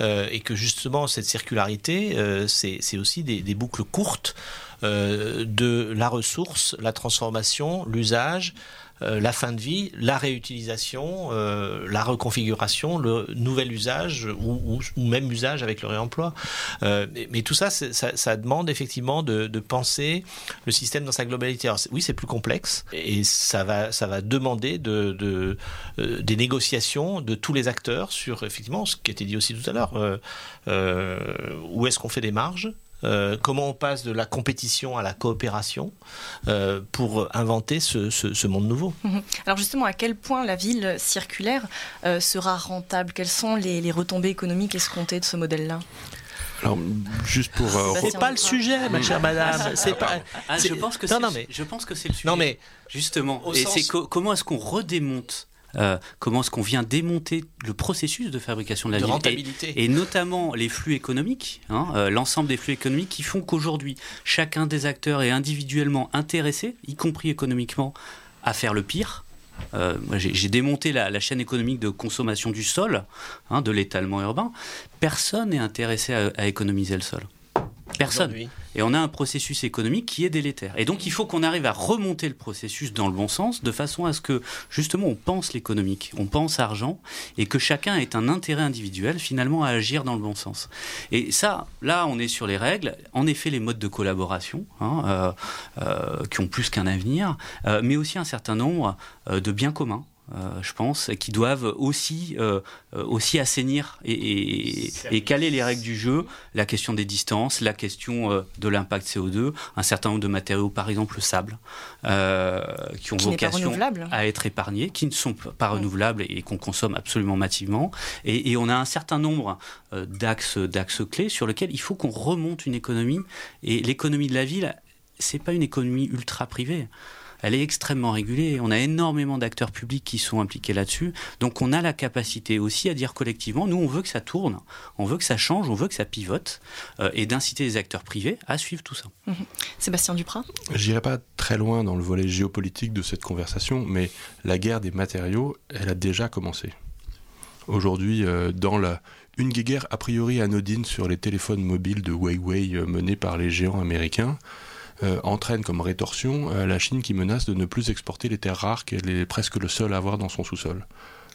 Euh, et que justement, cette circularité, c'est aussi des, boucles courtes de la ressource, la transformation, l'usage, la fin de vie, la réutilisation, euh, la reconfiguration, le nouvel usage ou, même usage avec le réemploi. Euh, mais, tout ça, ça, demande effectivement de, penser le système dans sa globalité. oui, c'est plus complexe et ça va, ça va demander de, des négociations de tous les acteurs sur effectivement ce qui a été dit aussi tout à l'heure. où est-ce qu'on fait des marges euh, comment on passe de la compétition à la coopération euh, pour inventer ce, monde nouveau? Mhm. Alors justement, à quel point la ville circulaire euh, sera rentable? Quelles sont les, retombées économiques escomptées de ce modèle-là? Alors, juste pour. c'est pas le sujet, ma chère madame. C'est pas. Ah, je pense que c'est. Je pense que c'est le sujet. Non mais justement. Et c'est comment est-ce qu'on redémonte euh, comment est-ce qu'on vient démonter le processus de fabrication de la ville Et, notamment les flux économiques, hein, euh, l'ensemble des flux économiques qui font qu'aujourd'hui, chacun des acteurs est individuellement intéressé, y compris économiquement, à faire le pire. Euh, j'ai démonté la, chaîne économique de consommation du sol, hein, de l'étalement urbain. Personne n'est intéressé à économiser le sol. Personne. Et on a un processus économique qui est délétère. Et donc il faut qu'on arrive à remonter le processus dans le bon sens, de façon à ce que justement on pense l'économique, on pense argent, et que chacun ait un intérêt individuel finalement à agir dans le bon sens. Et ça, là on est sur les règles, en effet les modes de collaboration, hein, euh, euh, qui ont plus qu'un avenir, euh, mais aussi un certain nombre de biens communs euh, je pense, qui doivent aussi, euh, euh, aussi assainir et, et, caler les règles du jeu, la question des distances, la question de l'impact CO2, un certain nombre de matériaux, par exemple le sable, qui ont vocation à être épargnés, qui ne sont pas renouvelables et qu'on consomme absolument massivement. Et, et, on a un certain nombre d'axes, d'axes clés sur lesquels il faut qu'on remonte une économie. Et l'économie de la ville, c'est pas une économie ultra privée elle est extrêmement régulée. On a énormément d'acteurs publics qui sont impliqués là-dessus. Donc on a la capacité aussi à dire collectivement, nous on veut que ça tourne, on veut que ça change, on veut que ça pivote, euh, et d'inciter les acteurs privés à suivre tout ça. Mhm. Sébastien Duprat J'irai pas très loin dans le volet géopolitique de cette conversation, mais la guerre des matériaux, elle a déjà commencé. Aujourd'hui, euh, dans la, une guerre a priori anodine sur les téléphones mobiles de Huawei euh, menée par les géants américains, entraîne comme rétorsion euh, la Chine qui menace de ne plus exporter les terres rares qu'elle est presque le seul à avoir dans son sous-sol.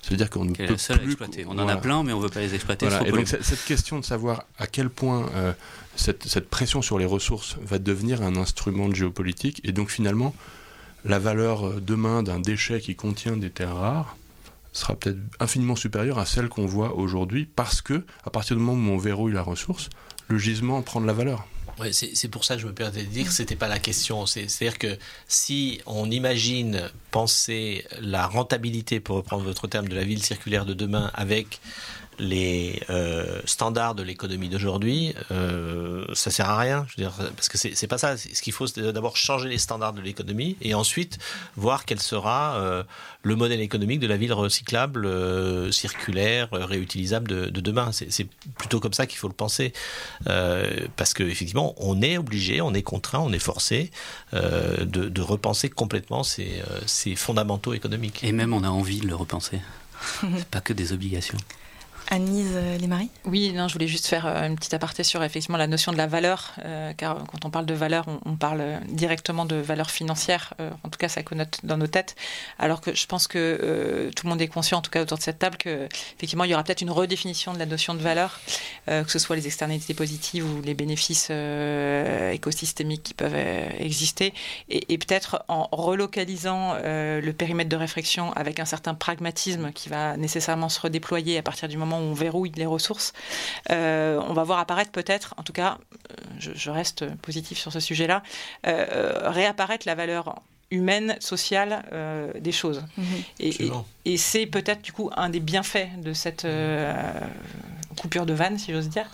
C'est-à-dire qu'on ne peut plus exploiter. On en a plein, mais on ne veut pas les exploiter. Et donc cette question de savoir à quel point euh, cette, cette, pression sur les ressources va devenir un instrument de géopolitique, et donc finalement la valeur demain d'un déchet qui contient des terres rares sera peut-être infiniment supérieure à celle qu'on voit aujourd'hui, parce que à partir du moment où on verrouille la ressource, le gisement prend de la valeur. C'est pour ça que je me permets de dire que c'était pas la question. C'est-à-dire que si on imagine penser la rentabilité, pour reprendre votre terme, de la ville circulaire de demain avec les euh, standards de l'économie d'aujourd'hui, euh, ça sert à rien. Je veux dire, parce que c'est pas ça. Ce qu'il faut, c'est d'abord changer les standards de l'économie et ensuite voir quel sera euh, le modèle économique de la ville recyclable, euh, circulaire, réutilisable de, de demain. C'est plutôt comme ça qu'il faut le penser, euh, parce que effectivement, on est obligé, on est contraint, on est forcé de, de, repenser complètement ces, ces fondamentaux économiques. Et même, on a envie de le repenser. C'est pas que des obligations. Anise Lesmarie Oui, non, je voulais juste faire euh, une petite aparté sur effectivement la notion de la valeur, euh, car quand on parle de valeur, on, parle directement de valeur financière, euh, en tout cas ça connote dans nos têtes, alors que je pense que tout le monde est conscient, en tout cas autour de cette table, qu'effectivement il y aura peut-être une redéfinition de la notion de valeur, que ce soit les externalités positives ou les bénéfices écosystémiques qui peuvent exister, et, et peut-être en relocalisant le périmètre de réflexion avec un certain pragmatisme qui va nécessairement se redéployer à partir du moment on verrouille les ressources, euh, on va voir apparaître peut-être, en tout cas, euh, je, reste positif sur ce sujet-là, euh, réapparaître la valeur humaine, sociale des choses. Mhm. Et, c'est peut-être du coup un des bienfaits de cette coupure de vanne, si j'ose dire,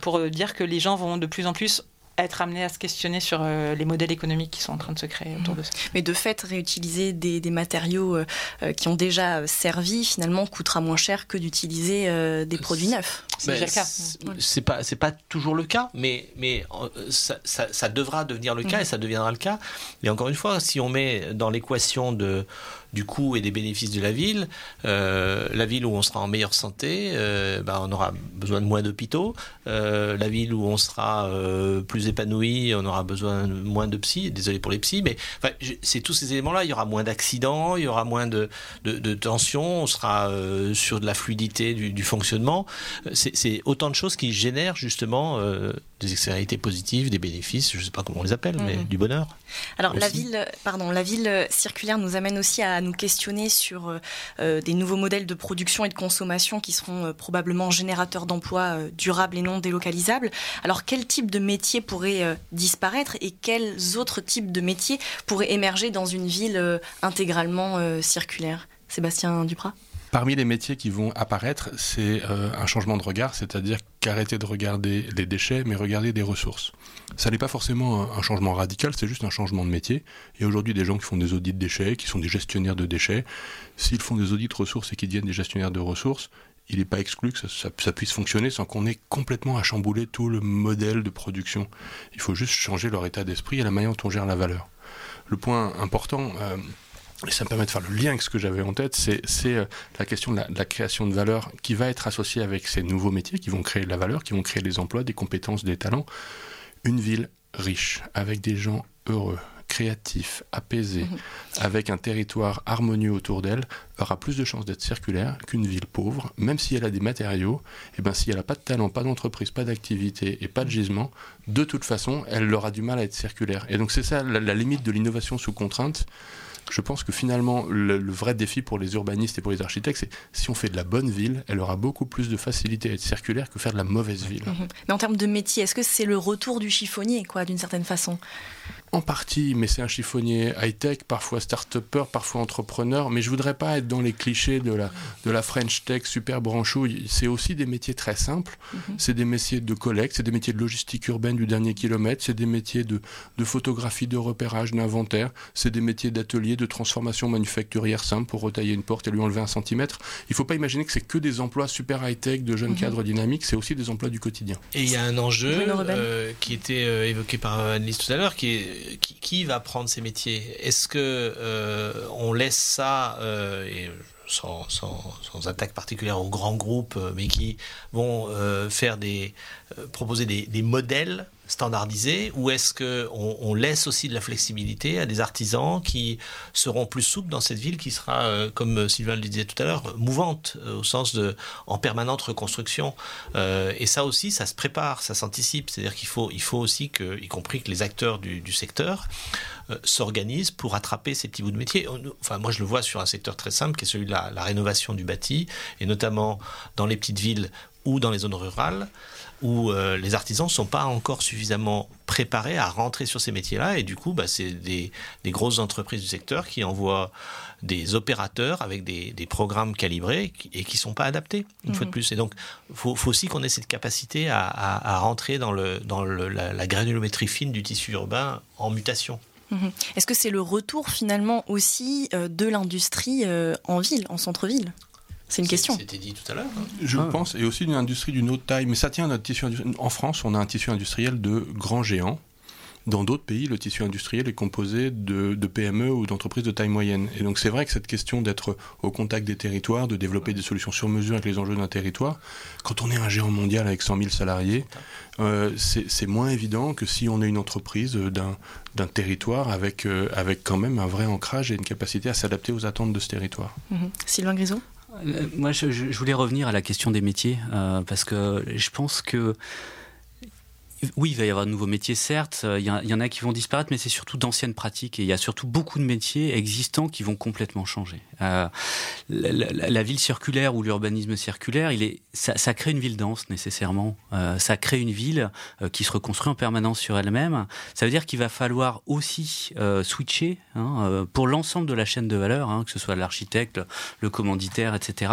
pour dire que les gens vont de plus en plus être amené à se questionner sur euh, les modèles économiques qui sont en train de se créer autour de ça. Mais de fait, réutiliser des, matériaux euh, euh, qui ont déjà servi, finalement, coûtera moins cher que d'utiliser des produits neufs. C'est déjà le cas. C'est pas, c'est pas toujours le cas, mais, mais ça, ça devra devenir le cas mm. et ça deviendra le cas. Et encore une fois, si on met dans l'équation de du coût et des bénéfices de la ville. Euh, la ville où on sera en meilleure santé, euh, ben, on aura besoin de moins d'hôpitaux. Euh, la ville où on sera plus épanoui, on aura besoin de moins de psy. Désolé pour les psys, mais c'est tous ces éléments-là. Il y aura moins d'accidents, il y aura moins de, de, tensions, on sera sur de la fluidité du fonctionnement. C'est autant de choses qui génèrent justement des externalités positives, des bénéfices, je ne sais pas comment on les appelle, mais mhm. du bonheur. Alors la ville, pardon, la ville circulaire nous amène aussi à nous questionner sur euh, euh, des nouveaux modèles de production et de consommation qui seront euh, probablement générateurs d'emplois durables et non délocalisables. Alors quel type de métier pourrait disparaître et quels autres types de métiers pourraient émerger dans une ville intégralement circulaire? Sébastien Duprat? Parmi les métiers qui vont apparaître, c'est euh, un changement de regard, c'est-à-dire qu'arrêter de regarder les déchets, mais regarder des ressources. Ça n'est pas forcément un, changement radical, c'est juste un changement de métier. Il y a aujourd'hui des gens qui font des audits de déchets, qui sont des gestionnaires de déchets. S'ils font des audits de ressources et qu'ils deviennent des gestionnaires de ressources, il n'est pas exclu que ça, puisse fonctionner sans qu'on ait complètement à chambouler tout le modèle de production. Il faut juste changer leur état d'esprit et la manière dont on gère la valeur. Le point important, euh, et ça me permet de faire le lien avec ce que j'avais en tête, c'est euh, la question de la, création de valeur qui va être associée avec ces nouveaux métiers qui vont créer de la valeur, qui vont créer des emplois, des compétences, des talents. Une ville riche, avec des gens heureux, créatifs, apaisés, mhm. avec un territoire harmonieux autour d'elle, aura plus de chances d'être circulaire qu'une ville pauvre, même si elle a des matériaux, et eh ben si elle n'a pas de talent, pas d'entreprise, pas d'activité et pas de gisement, de toute façon, elle aura du mal à être circulaire. Et donc c'est ça la limite de l'innovation sous contrainte, Je pense que finalement, le, vrai défi pour les urbanistes et pour les architectes, c'est si on fait de la bonne ville, elle aura beaucoup plus de facilité à être circulaire que faire de la mauvaise ville. Mais en termes de métier, est-ce que c'est le retour du chiffonnier, quoi, d'une certaine façon? En partie, mais c'est un chiffonnier high-tech, parfois start-upper, parfois entrepreneur. Mais je voudrais pas être dans les clichés de la, de la French Tech super branchouille. C'est aussi des métiers très simples. Mhm. C'est des métiers de collecte, c'est des métiers de logistique urbaine du dernier kilomètre, c'est des métiers de, de photographie, de repérage, d'inventaire, c'est des métiers d'atelier, de transformation manufacturière simple pour retailler une porte et lui enlever un centimètre. Il ne faut pas imaginer que c'est que des emplois super high-tech de jeunes mhm. cadres dynamiques, c'est aussi des emplois du quotidien. Et il y a un enjeu euh, qui était euh, évoqué par Annelise tout à l'heure, qui est qui, va prendre ces métiers? Est-ce que euh, on laisse ça euh, sans, attaque particulière aux grands groupes, euh, mais qui vont faire des proposer des modèles standardisé ou est-ce qu'on on laisse aussi de la flexibilité à des artisans qui seront plus souples dans cette ville qui sera, euh, comme Sylvain le disait tout à l'heure, mouvante euh, au sens de en permanente reconstruction euh, Et ça aussi, ça se prépare, ça s'anticipe. C'est-à-dire qu'il faut, il faut aussi y compris que les acteurs du, secteur s'organisent pour attraper ces petits bouts de métier. Enfin, moi, je le vois sur un secteur très simple qui est celui de la rénovation du bâti et notamment dans les petites villes ou dans les zones rurales où euh, les artisans ne sont pas encore suffisamment préparés à rentrer sur ces métiers-là. Et du coup, bah, c'est des, grosses entreprises du secteur qui envoient des opérateurs avec des, programmes calibrés et qui ne sont pas adaptés, une fois de mhm. plus. Et donc, il faut, aussi qu'on ait cette capacité à, rentrer dans, le, dans la, granulométrie fine du tissu urbain en mutation. Mhm. Est-ce que c'est le retour finalement aussi euh, de l'industrie euh, en ville, en centre-ville? C'est une question. C'était dit tout à l'heure. Hein. Je ah. pense, et aussi d'une industrie d'une autre taille. Mais ça tient à notre tissu En France, on a un tissu industriel de grands géants. Dans d'autres pays, le tissu industriel est composé de, PME ou d'entreprises de taille moyenne. Et donc c'est vrai que cette question d'être au contact des territoires, de développer des solutions sur mesure avec les enjeux d'un territoire, quand on est un géant mondial avec 100 000 salariés, euh, c'est moins évident que si on est une entreprise d'un territoire avec, euh, avec quand même un vrai ancrage et une capacité à s'adapter aux attentes de ce territoire. Mhm. Sylvain Grisot? Moi, je, voulais revenir à la question des métiers, euh, parce que je pense que oui, il va y avoir de nouveaux métiers, certes. Il y, en a qui vont disparaître, mais c'est surtout d'anciennes pratiques. Et il y a surtout beaucoup de métiers existants qui vont complètement changer. Euh, la, ville circulaire ou l'urbanisme circulaire, il est, ça, crée une ville dense nécessairement. Euh, ça crée une ville euh, qui se reconstruit en permanence sur elle-même. Ça veut dire qu'il va falloir aussi switcher hein, pour l'ensemble de la chaîne de valeur, hein, que ce soit l'architecte, le commanditaire, etc.,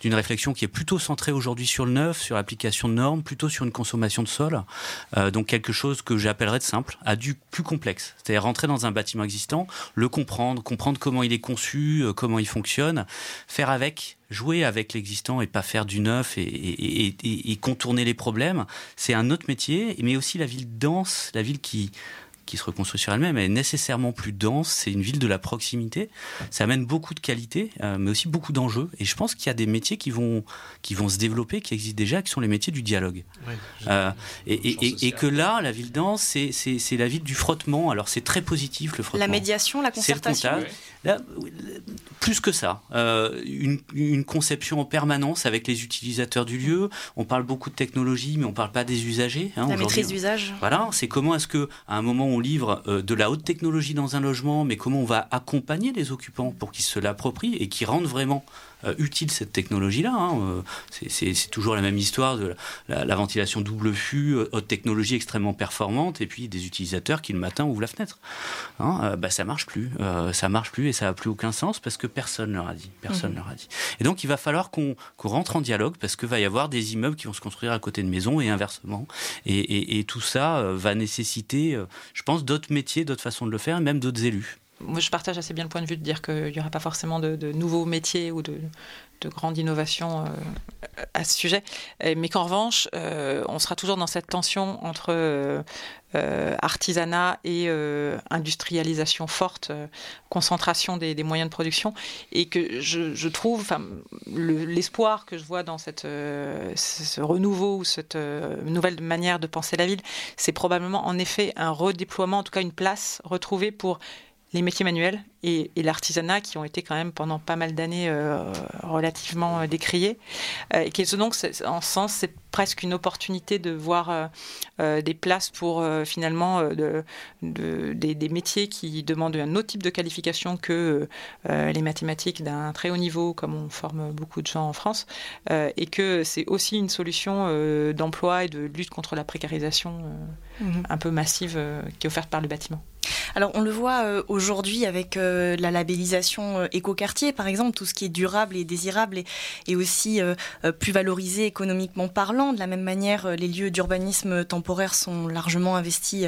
d'une réflexion qui est plutôt centrée aujourd'hui sur le neuf, sur l'application de normes, plutôt sur une consommation de sol. Euh, donc quelque chose que j'appellerais de simple à du plus complexe. C'est-à-dire rentrer dans un bâtiment existant, le comprendre, comprendre comment il est conçu, euh, comment il fonctionne, faire avec, jouer avec l'existant et pas faire du neuf et contourner les problèmes. C'est un autre métier, mais aussi la ville dense, la ville qui qui se reconstruit sur elle-même, elle est nécessairement plus dense, c'est une ville de la proximité, ça amène beaucoup de qualité, euh, mais aussi beaucoup d'enjeux, et je pense qu'il y a des métiers qui vont, qui vont se développer, qui existent déjà, qui sont les métiers du dialogue. Euh, et, et, que là, la ville dense, c'est la ville du frottement, alors c'est très positif le frottement. La médiation, la concertation Là, plus que ça, euh, une, une, conception en permanence avec les utilisateurs du lieu. On parle beaucoup de technologie, mais on ne parle pas des usagers. Hein, la maîtrise d'usage. Voilà, c'est comment est-ce que à un moment on livre euh, de la haute technologie dans un logement, mais comment on va accompagner les occupants pour qu'ils se l'approprient et qu'ils rendent vraiment euh, utile cette technologie-là. Hein. C'est toujours la même histoire de la, ventilation double fût, haute technologie extrêmement performante, et puis des utilisateurs qui le matin ouvrent la fenêtre. Hein, bah, ça marche plus, ça marche plus et ça n'a plus aucun sens parce que personne leur a dit, personne mhm. leur a dit. Et donc il va falloir qu'on rentre en dialogue parce que va y avoir des immeubles qui vont se construire à côté de maisons et inversement. Et, et tout ça va nécessiter, je pense, d'autres métiers, d'autres façons de le faire, et même d'autres élus moi, je partage assez bien le point de vue de dire qu'il n'y aura pas forcément de, nouveaux métiers ou de, de grandes innovations euh, à ce sujet, mais qu'en revanche, euh, on sera toujours dans cette tension entre euh, artisanat et industrialisation forte, concentration des, moyens de production, et que je, trouve, l'espoir que je vois dans cette, ce renouveau ou cette nouvelle manière de penser la ville, c'est probablement en effet un redéploiement, en tout cas une place retrouvée pour les métiers manuels et, l'artisanat qui ont été quand même pendant pas mal d'années euh, relativement euh, décriés. Euh, et qui donc, en ce sens, c'est presque une opportunité de voir des places pour finalement de, des, métiers qui demandent un autre type de qualification que les mathématiques d'un très haut niveau, comme on forme beaucoup de gens en France, et que c'est aussi une solution d'emploi et de lutte contre la précarisation mmh un peu massive qui est offerte par le bâtiment. Alors on le voit euh, aujourd'hui avec euh, la labellisation euh, écoquartier par exemple, tout ce qui est durable et désirable est, aussi plus valorisé économiquement parlant. De la même manière, les lieux d'urbanisme temporaire sont largement investis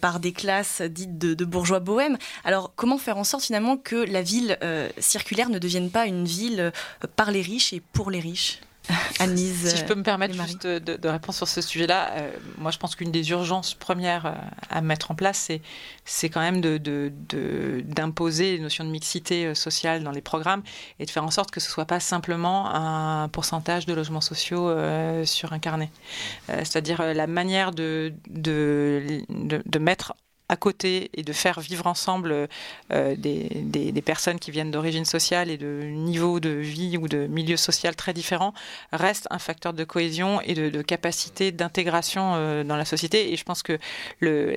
par des classes dites de, bourgeois bohèmes. Alors comment faire en sorte finalement que la ville circulaire ne devienne pas une ville par les riches et pour les riches? Si je peux me permettre juste de, répondre sur ce sujet-là, euh, moi je pense qu'une des urgences premières euh, à mettre en place, c'est quand même d'imposer de, notion de mixité euh, sociale dans les programmes et de faire en sorte que ce ne soit pas simplement un pourcentage de logements sociaux sur un carnet. C'est-à-dire la manière de, de mettre à côté et de faire vivre ensemble euh, des, personnes qui viennent d'origine sociale et de niveau de vie ou de milieu social très différents reste un facteur de cohésion et de, capacité d'intégration euh, dans la société. Et je pense que le,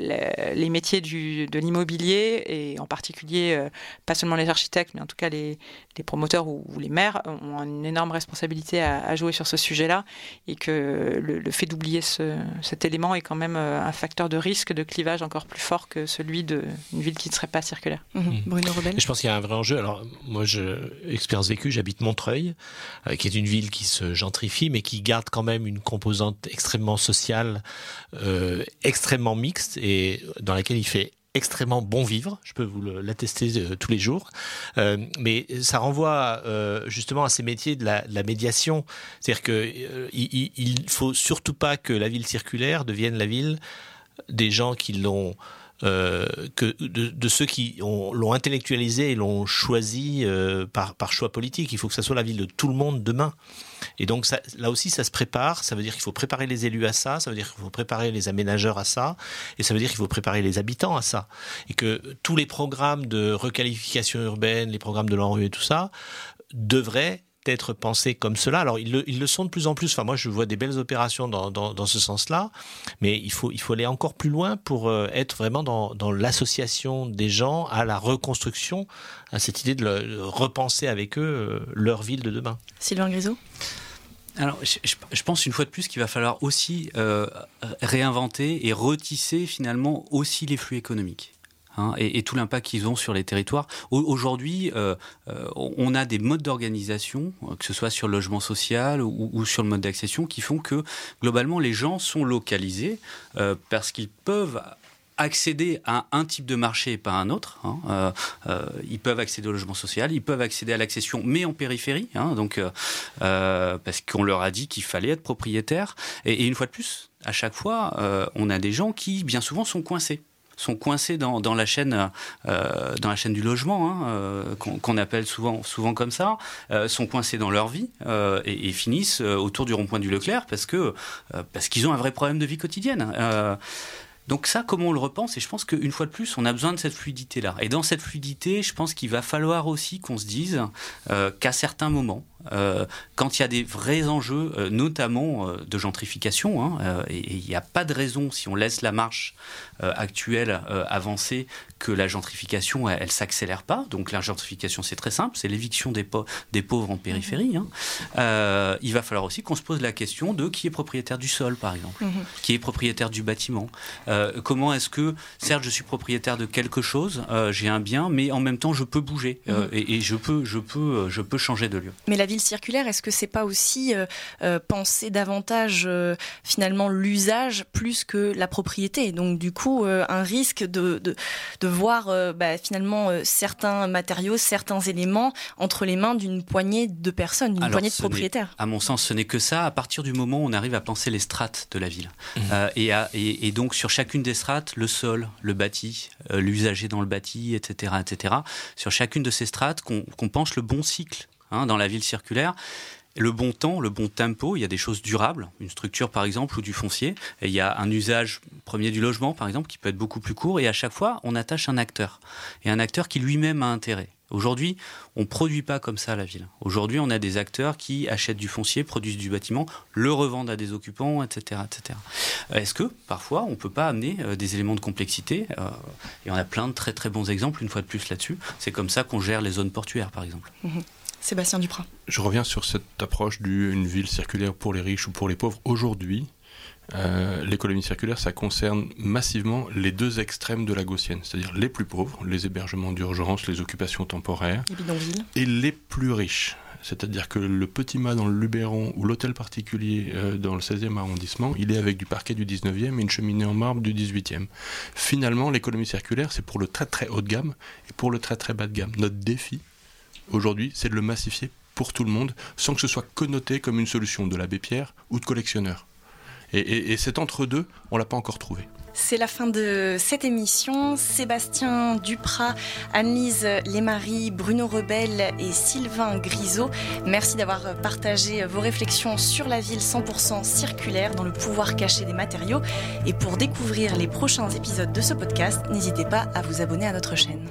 les métiers de l'immobilier, et en particulier euh, pas seulement les architectes, mais en tout cas les, promoteurs ou, les maires, ont une énorme responsabilité à, jouer sur ce sujet-là et que le, fait d'oublier ce, cet élément est quand même un facteur de risque de clivage encore plus fort que celui d'une ville qui ne serait pas circulaire. Mhm. Mhm. Bruno Rebel Je pense qu'il y a un vrai enjeu. Alors, moi, je, expérience vécue, j'habite Montreuil, euh, qui est une ville qui se gentrifie, mais qui garde quand même une composante extrêmement sociale, euh, extrêmement mixte, et dans laquelle il fait extrêmement bon vivre, je peux vous l'attester euh, tous les jours, euh, mais ça renvoie euh, justement à ces métiers de la, de la médiation, c'est-à-dire que il, il, faut surtout pas que la ville circulaire devienne la ville des gens qui l'ont euh, que de, ceux qui l'ont intellectualisé et l'ont choisi euh, par, choix politique. Il faut que ça soit la ville de tout le monde demain. Et donc là aussi, ça se prépare. Ça veut dire qu'il faut préparer les élus à ça. Ça veut dire qu'il faut préparer les aménageurs à ça. Et ça veut dire qu'il faut préparer les habitants à ça. Et que tous les programmes de requalification urbaine, les programmes de l'enrue et tout ça, devraient être pensés comme cela. Alors, ils le, ils le, sont de plus en plus. Enfin, moi, je vois des belles opérations dans, dans, dans ce sens-là, mais il faut, il faut aller encore plus loin pour euh, être vraiment dans, dans l'association des gens à la reconstruction, à cette idée de, repenser avec eux euh, leur ville de demain. Sylvain Grisot alors, je, je, pense une fois de plus qu'il va falloir aussi euh, réinventer et retisser finalement aussi les flux économiques. Hein, et, tout l'impact qu'ils ont sur les territoires. Aujourd'hui, euh, euh, on a des modes d'organisation, euh, que ce soit sur le logement social ou, sur le mode d'accession, qui font que globalement les gens sont localisés parce qu'ils peuvent accéder à un type de marché et pas à un autre. Hein. ils peuvent accéder au logement social, ils peuvent accéder à l'accession, mais en périphérie, hein, donc parce qu'on leur a dit qu'il fallait être propriétaire. Et, et, une fois de plus, à chaque fois, on a des gens qui, bien souvent, sont coincés sont coincés dans, dans la chaîne euh, dans la chaîne du logement hein, euh, qu'on appelle souvent souvent comme ça euh, sont coincés dans leur vie et, finissent autour du rond-point du Leclerc parce qu'ils ont un vrai problème de vie quotidienne donc ça, comment on le repense? Et je pense qu'une fois de plus, on a besoin de cette fluidité-là. Et dans cette fluidité, je pense qu'il va falloir aussi qu'on se dise qu'à certains moments, euh, quand il y a des vrais enjeux, euh, notamment euh, de gentrification, hein, et il n'y a pas de raison, si on laisse la marche actuelle avancer, que la gentrification, elle, ne s'accélère pas. Donc la gentrification, c'est très simple, c'est l'éviction des, des, pauvres en périphérie. Hein. il va falloir aussi qu'on se pose la question de qui est propriétaire du sol, par exemple, mhm. qui est propriétaire du bâtiment. comment est-ce que, certes, je suis propriétaire de quelque chose, j'ai un bien, mais en même temps, je peux bouger mhm. et, et, je peux, je peux, je peux changer de lieu. Mais la ville circulaire, est-ce que c'est pas aussi euh, euh, penser davantage euh, finalement l'usage plus que la propriété? Donc du coup, un risque de, de, voir bah, finalement certains matériaux, certains éléments entre les mains d'une poignée de personnes, d'une poignée de propriétaires. À mon sens, ce n'est que ça. À partir du moment où on arrive à penser les strates de la ville, mmh. et, et, donc sur chacune des strates, le sol, le bâti, l'usager dans le bâti, etc., etc. Sur chacune de ces strates, qu'on pense le bon cycle Hein, dans la ville circulaire, le bon temps, le bon tempo. Il y a des choses durables, une structure par exemple ou du foncier. Et il y a un usage premier du logement par exemple qui peut être beaucoup plus court. Et à chaque fois, on attache un acteur. Et un acteur qui lui-même a intérêt. Aujourd'hui, on ne produit pas comme ça la ville. Aujourd'hui, on a des acteurs qui achètent du foncier, produisent du bâtiment, le revendent à des occupants, etc. etc. Est-ce que parfois on ne peut pas amener euh, des éléments de complexité euh, Et on a plein de très très bons exemples, une fois de plus là-dessus. C'est comme ça qu'on gère les zones portuaires, par exemple. Mhm. Sébastien Duprat. Je reviens sur cette approche d'une ville circulaire pour les riches ou pour les pauvres. Aujourd'hui, euh, l'économie circulaire, ça concerne massivement les deux extrêmes de la gaussienne, c'est-à-dire les plus pauvres, les hébergements d'urgence, les occupations temporaires, et les plus riches. C'est-à-dire que le petit mât dans le Luberon ou l'hôtel particulier euh, dans le 16e arrondissement, il est avec du parquet du 19e et une cheminée en marbre du 18e. Finalement, l'économie circulaire, c'est pour le très très haut de gamme et pour le très très bas de gamme. Notre défi, aujourd'hui, c'est de le massifier pour tout le monde, sans que ce soit connoté comme une solution de l'abbé Pierre ou de collectionneur. Et, cet entre-deux, on l'a pas encore trouvé. C'est la fin de cette émission. Sébastien Duprat, Annelise Lesmarie, Bruno Rebel et Sylvain Grisot, merci d'avoir partagé vos réflexions sur la ville 100% circulaire dans le pouvoir caché des matériaux. Et pour découvrir les prochains épisodes de ce podcast, n'hésitez pas à vous abonner à notre chaîne.